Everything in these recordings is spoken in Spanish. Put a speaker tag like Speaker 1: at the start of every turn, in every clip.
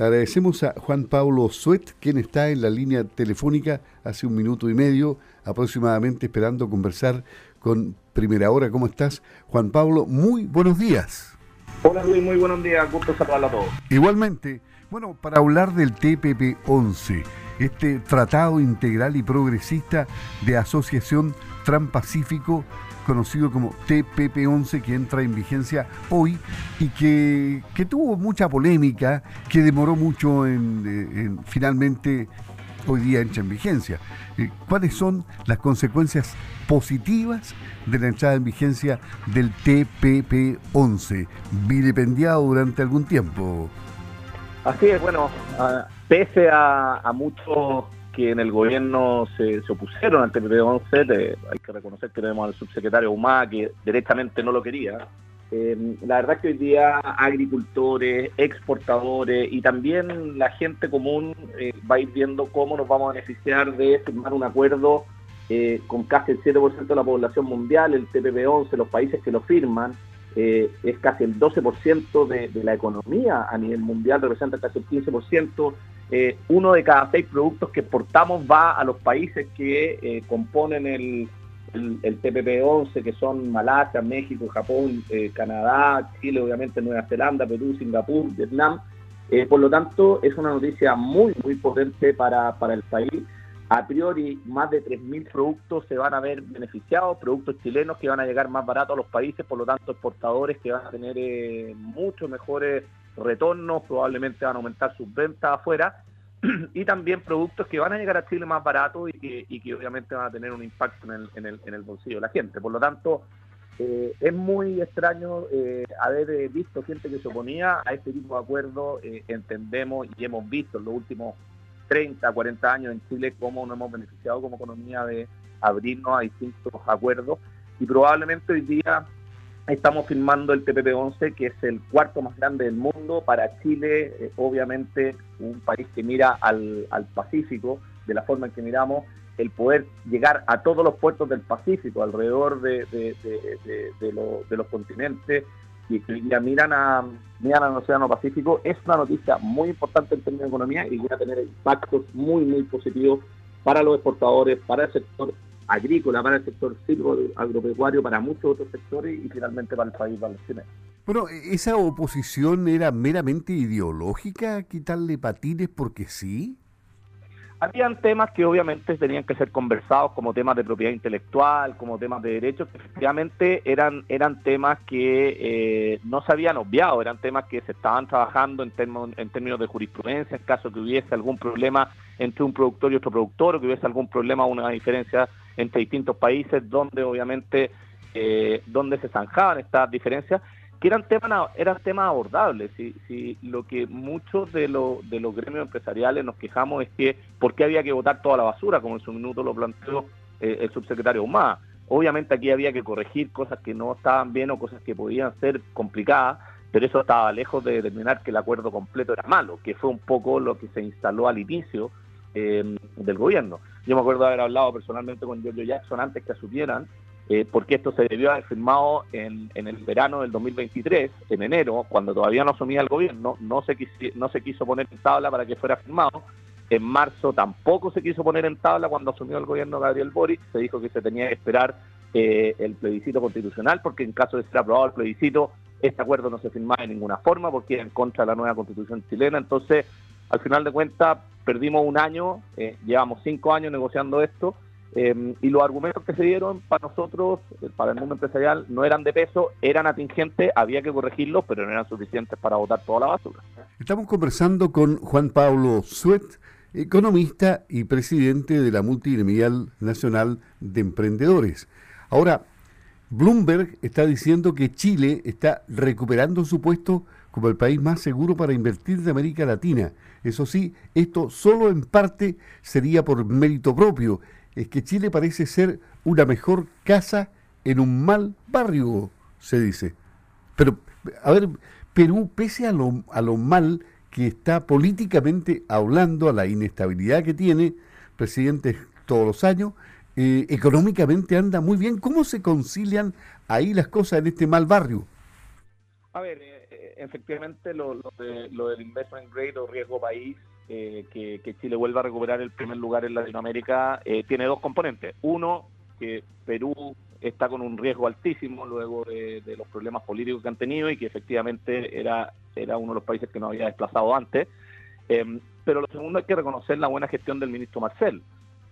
Speaker 1: Le agradecemos a Juan Pablo Suet, quien está en la línea telefónica hace un minuto y medio aproximadamente esperando conversar con Primera Hora. ¿Cómo estás, Juan Pablo? Muy buenos días.
Speaker 2: Hola Luis, muy buenos días. Gusto saludarlo a todos.
Speaker 1: Igualmente, bueno, para hablar del TPP-11, este Tratado Integral y Progresista de Asociación Transpacífico conocido como TPP-11, que entra en vigencia hoy y que, tuvo mucha polémica, que demoró mucho en, finalmente hoy día entra en vigencia. Eh, ¿Cuáles son las consecuencias positivas de la entrada en vigencia del TPP-11, vilipendiado durante algún tiempo?
Speaker 2: Así es, bueno, pese a, a muchos que en el gobierno se, opusieron al TPP-11, hay que reconocer que tenemos al subsecretario Humá que directamente no lo quería. Eh, la verdad es que hoy día agricultores, exportadores y también la gente común eh, va a ir viendo cómo nos vamos a beneficiar de firmar un acuerdo eh, con casi el 7% de la población mundial, el TPP-11, los países que lo firman, es casi el 12% de, de la economía a nivel mundial, representa casi el 15%. Eh, uno de cada seis productos que exportamos va a los países que eh, componen el, el, TPP-11, que son Malasia, México, Japón, eh, Canadá, Chile, obviamente Nueva Zelanda, Perú, Singapur, Vietnam. por lo tanto, es una noticia muy, muy potente para, para el país. A priori, más de 3.000 productos se van a ver beneficiados, productos chilenos que van a llegar más baratos a los países, por lo tanto, exportadores que van a tener mucho mejores retornos, probablemente van a aumentar sus ventas afuera y también productos que van a llegar a Chile más baratos y que, obviamente van a tener un impacto en el, bolsillo de la gente. Por lo tanto, eh, es muy extraño eh, haber eh, visto gente que se oponía a este tipo de acuerdos. entendemos y hemos visto en los últimos 30, 40 años en Chile cómo nos hemos beneficiado como economía de abrirnos a distintos acuerdos y probablemente hoy día Estamos firmando el TPP-11, que es el cuarto más grande del mundo. Para Chile, eh, obviamente, un país que mira al, Pacífico, de la forma en que miramos, el poder llegar a todos los puertos del Pacífico, alrededor de, los continentes, y que miran, a, miran al Océano Pacífico, es una noticia muy importante en términos de economía y va a tener impactos muy, muy positivos para los exportadores, para el sector agrícola, para el sector agropecuario, para muchos otros sectores y finalmente para el país valenciano.
Speaker 1: Bueno, ¿esa oposición era meramente ideológica, quitarle patines porque sí?
Speaker 2: Habían temas que obviamente tenían que ser conversados como temas de propiedad intelectual, como temas de derechos, que efectivamente eran, eran temas que eh, no se habían obviado, eran temas que se estaban trabajando en, en términos de jurisprudencia, en caso que hubiese algún problema entre un productor y otro productor, o que hubiese algún problema o una diferencia entre distintos países donde obviamente eh, donde se zanjaban estas diferencias que eran temas eran temas abordables. Si, si lo que muchos de, de los gremios empresariales nos quejamos es que por qué había que votar toda la basura como en su minuto lo planteó eh, el subsecretario Humá. Obviamente aquí había que corregir cosas que no estaban bien o cosas que podían ser complicadas pero eso estaba lejos de determinar que el acuerdo completo era malo que fue un poco lo que se instaló al inicio eh, del gobierno. Yo me acuerdo de haber hablado personalmente con Giorgio Jackson antes que asumieran, eh, porque esto se debió haber firmado en, el verano del 2023, en enero, cuando todavía no asumía el gobierno, no se, no se quiso poner en tabla para que fuera firmado. En marzo tampoco se quiso poner en tabla cuando asumió el gobierno Gabriel Boric, se dijo que se tenía que esperar eh, el plebiscito constitucional, porque en caso de ser aprobado el plebiscito, este acuerdo no se firmaba de ninguna forma, porque era en contra de la nueva constitución chilena. Entonces, al final de cuentas, perdimos un año, eh, llevamos cinco años negociando esto, eh, y los argumentos que se dieron para nosotros, para el mundo empresarial, no eran de peso, eran atingentes, había que corregirlos, pero no eran suficientes para votar toda la basura.
Speaker 1: Estamos conversando con Juan Pablo Suet, economista y presidente de la Multigremial Nacional de Emprendedores. Ahora, Bloomberg está diciendo que Chile está recuperando su puesto como el país más seguro para invertir de América Latina. Eso sí, esto solo en parte sería por mérito propio. Es que Chile parece ser una mejor casa en un mal barrio, se dice. Pero, a ver, Perú, pese a lo, a lo mal que está políticamente hablando, a la inestabilidad que tiene, presidentes todos los años, eh, económicamente anda muy bien. ¿Cómo se concilian ahí las cosas en este mal barrio?
Speaker 2: A ver, eh, efectivamente lo, del investment grade o riesgo país, eh, que, Chile vuelva a recuperar el primer lugar en Latinoamérica, eh, tiene dos componentes. Uno, que Perú está con un riesgo altísimo luego de, los problemas políticos que han tenido y que efectivamente era, era uno de los países que no había desplazado antes. Em, pero lo segundo hay que reconocer la buena gestión del ministro Marcel,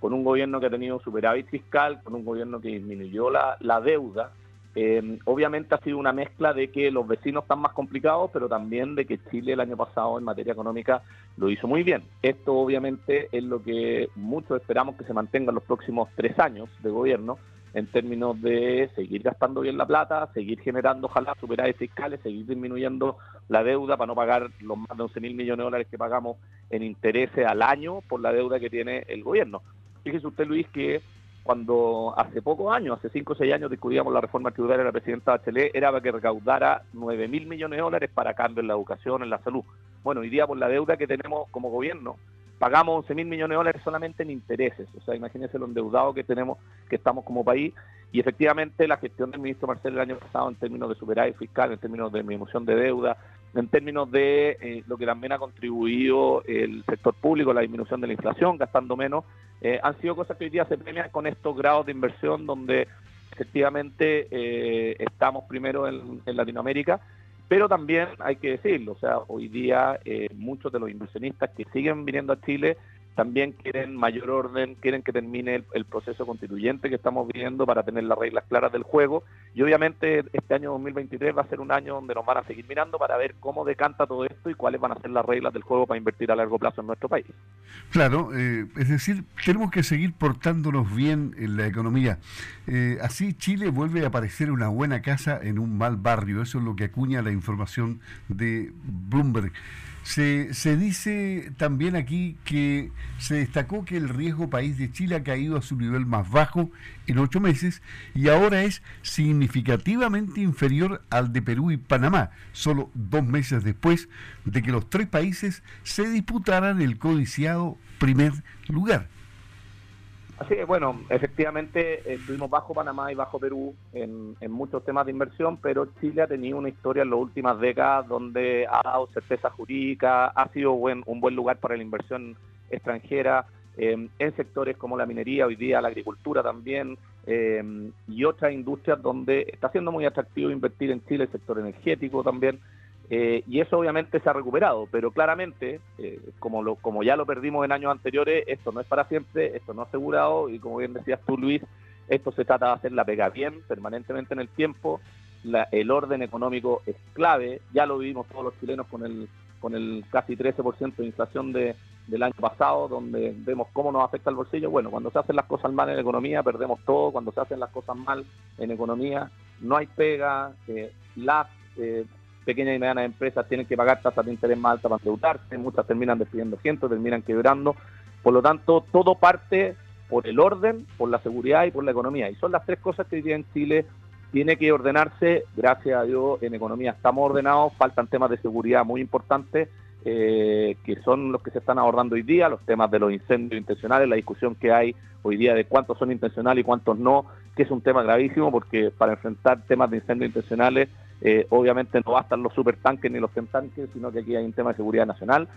Speaker 2: con un gobierno que ha tenido superávit fiscal, con un gobierno que disminuyó la, la deuda. Em, obviamente ha sido una mezcla de que los vecinos están más complicados, pero también de que Chile el año pasado en materia económica lo hizo muy bien. Esto obviamente es lo que muchos esperamos que se mantenga en los próximos tres años de gobierno, en términos de seguir gastando bien la plata, seguir generando ojalá superávit fiscales, seguir disminuyendo la deuda para no pagar los más de 11 mil millones de dólares que pagamos en intereses al año por la deuda que tiene el gobierno. Fíjese usted, Luis, que cuando hace pocos años, hace 5 o 6 años, discutíamos la reforma tributaria de la presidenta Bachelet, era para que recaudara 9 mil millones de dólares para cambio en la educación, en la salud. Bueno, hoy por la deuda que tenemos como gobierno, pagamos 11 mil millones de dólares solamente en intereses. O sea, imagínense lo endeudado que tenemos, que estamos como país. Y efectivamente la gestión del ministro Marcelo el año pasado en términos de superávit fiscal, en términos de disminución de deuda, en términos de eh, lo que también ha contribuido el sector público, la disminución de la inflación, gastando menos, eh, han sido cosas que hoy día se premian con estos grados de inversión donde efectivamente eh, estamos primero en Latinoamérica pero también hay que decirlo, o sea, hoy día eh, muchos de los inversionistas que siguen viniendo a Chile también quieren mayor orden, quieren que termine el, proceso constituyente que estamos viviendo para tener las reglas claras del juego. Y obviamente este año 2023 va a ser un año donde nos van a seguir mirando para ver cómo decanta todo esto y cuáles van a ser las reglas del juego para invertir a largo plazo en nuestro país.
Speaker 1: Claro, eh, es decir, tenemos que seguir portándonos bien en la economía. Eh, así Chile vuelve a aparecer una buena casa en un mal barrio. Eso es lo que acuña la información de Bloomberg. Se, se, dice también aquí que se destacó que el riesgo país de Chile ha caído a su nivel más bajo en ocho meses y ahora es significativamente inferior al de Perú y Panamá, solo dos meses después de que los tres países se disputaran el codiciado primer lugar.
Speaker 2: Así que bueno, efectivamente estuvimos bajo Panamá y bajo Perú en, muchos temas de inversión, pero Chile ha tenido una historia en las últimas décadas donde ha dado certeza jurídica, ha sido un buen lugar para la inversión extranjera em, en sectores como la minería, hoy día la agricultura también, em, y otras industrias donde está siendo muy atractivo invertir en Chile, el sector energético también. Eh, y eso obviamente se ha recuperado, pero claramente, eh, como, como ya lo perdimos en años anteriores, esto no es para siempre, esto no es asegurado, y como bien decías tú, Luis, esto se trata de hacer la pega bien, permanentemente en el tiempo, el orden económico es clave, ya lo vivimos todos los chilenos con el, con el casi 13% de inflación de, del año pasado, donde vemos cómo nos afecta el bolsillo. Bueno, cuando se hacen las cosas mal en economía, perdemos todo, cuando se hacen las cosas mal en economía, no hay pega, eh, las pequeñas y medianas empresas tienen que pagar tasas de interés más altas para endeudarse, muchas terminan despidiendo gente, terminan quebrando. Por lo tanto, todo parte por el orden, por la seguridad y por la economía. Y son las tres cosas que hoy día en Chile tiene que ordenarse. Gracias a Dios, en economía estamos ordenados, faltan temas de seguridad muy importantes. Eh, que son los que se están abordando hoy día, los temas de los incendios intencionales, la discusión que hay hoy día de cuántos son intencionales y cuántos no, que es un tema gravísimo porque para enfrentar temas de incendios intencionales eh, obviamente no bastan los supertanques ni los tanques, sino que aquí hay un tema de seguridad nacional.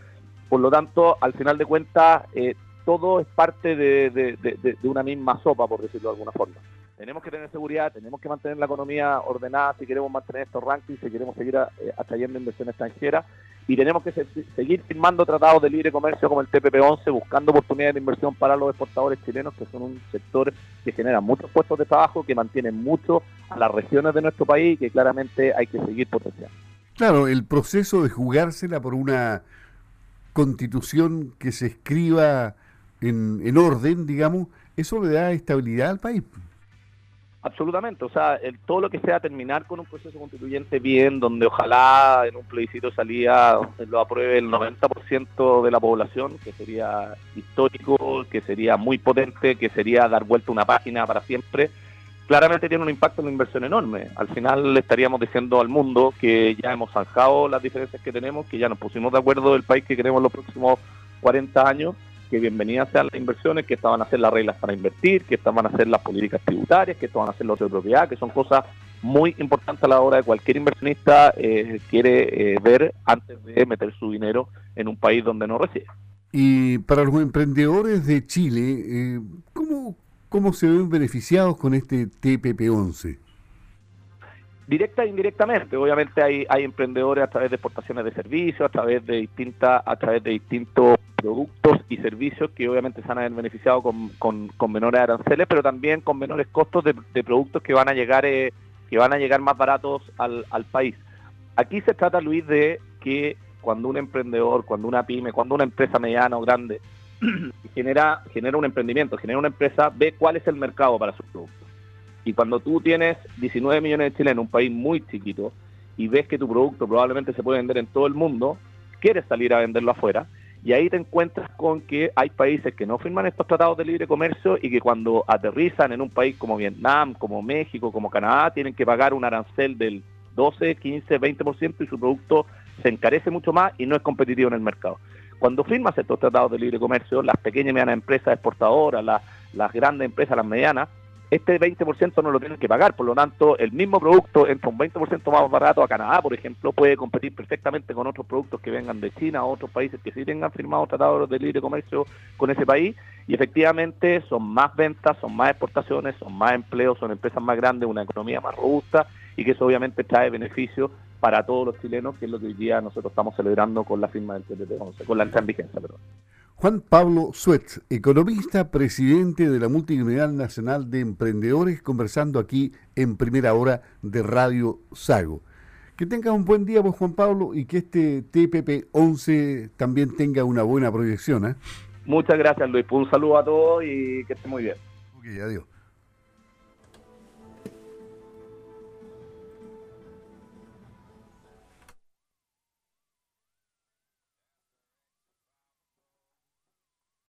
Speaker 2: Por lo tanto, al final de cuentas, eh, todo es parte de, una misma sopa, por decirlo de alguna forma. Tenemos que tener seguridad, tenemos que mantener la economía ordenada si queremos mantener estos rankings, si queremos seguir eh, atrayendo inversión extranjera y tenemos que seguir firmando tratados de libre comercio como el TPP-11, buscando oportunidades de inversión para los exportadores chilenos, que son un sector que genera muchos puestos de trabajo, que mantienen mucho a las regiones de nuestro país y que claramente hay que seguir potenciando.
Speaker 1: Claro, el proceso de jugársela por una constitución que se escriba en, en orden, digamos, eso le da estabilidad al país.
Speaker 2: Absolutamente, o sea, todo lo que sea terminar con un proceso constituyente bien, donde ojalá en un plebiscito salía, lo apruebe el 90% de la población, que sería histórico, que sería muy potente, que sería dar vuelta una página para siempre, claramente tiene un impacto en la inversión enorme. Al final le estaríamos diciendo al mundo que ya hemos zanjado las diferencias que tenemos, que ya nos pusimos de acuerdo del país que queremos los próximos 40 años que bienvenidas sean las inversiones, que estaban a hacer las reglas para invertir, que estaban a hacer las políticas tributarias, que estaban a hacer los de propiedad, que son cosas muy importante a la hora de cualquier inversionista eh, quiere eh, ver antes de meter su dinero en un país donde no reside.
Speaker 1: Y para los emprendedores de Chile, eh, ¿cómo, ¿cómo se ven beneficiados con este TPP-11?
Speaker 2: Directa e indirectamente, obviamente hay, hay emprendedores a través de exportaciones de servicios, a través de distintas, a través de distintos productos y servicios que obviamente se van a ver beneficiados con, con, menores aranceles, pero también con menores costos de, productos que van a llegar eh, que van a llegar más baratos al, al país. Aquí se trata, Luis, de que cuando un emprendedor, cuando una pyme, cuando una empresa mediana o grande genera, genera un emprendimiento, genera una empresa, ve cuál es el mercado para sus productos. Y cuando tú tienes 19 millones de chilenos en un país muy chiquito y ves que tu producto probablemente se puede vender en todo el mundo, quieres salir a venderlo afuera y ahí te encuentras con que hay países que no firman estos tratados de libre comercio y que cuando aterrizan en un país como Vietnam, como México, como Canadá, tienen que pagar un arancel del 12, 15, 20% y su producto se encarece mucho más y no es competitivo en el mercado. Cuando firmas estos tratados de libre comercio, las pequeñas y medianas empresas exportadoras, las, las grandes empresas, las medianas, este 20% no lo tienen que pagar, por lo tanto, el mismo producto entra un 20% más barato a Canadá, por ejemplo, puede competir perfectamente con otros productos que vengan de China o otros países que sí tengan firmado tratados de libre comercio con ese país, y efectivamente son más ventas, son más exportaciones, son más empleos, son empresas más grandes, una economía más robusta, y que eso obviamente trae beneficios para todos los chilenos, que es lo que hoy día nosotros estamos celebrando con la firma del TPP-11, con la entrada en vigencia, perdón.
Speaker 1: Juan Pablo Suet, economista, presidente de la Multinacional Nacional de Emprendedores, conversando aquí en primera hora de Radio Sago. Que tenga un buen día, pues, Juan Pablo, y que este TPP-11 también tenga una buena proyección. ¿eh?
Speaker 2: Muchas gracias, Luis. Un saludo a todos y que esté muy bien.
Speaker 1: Ok, adiós.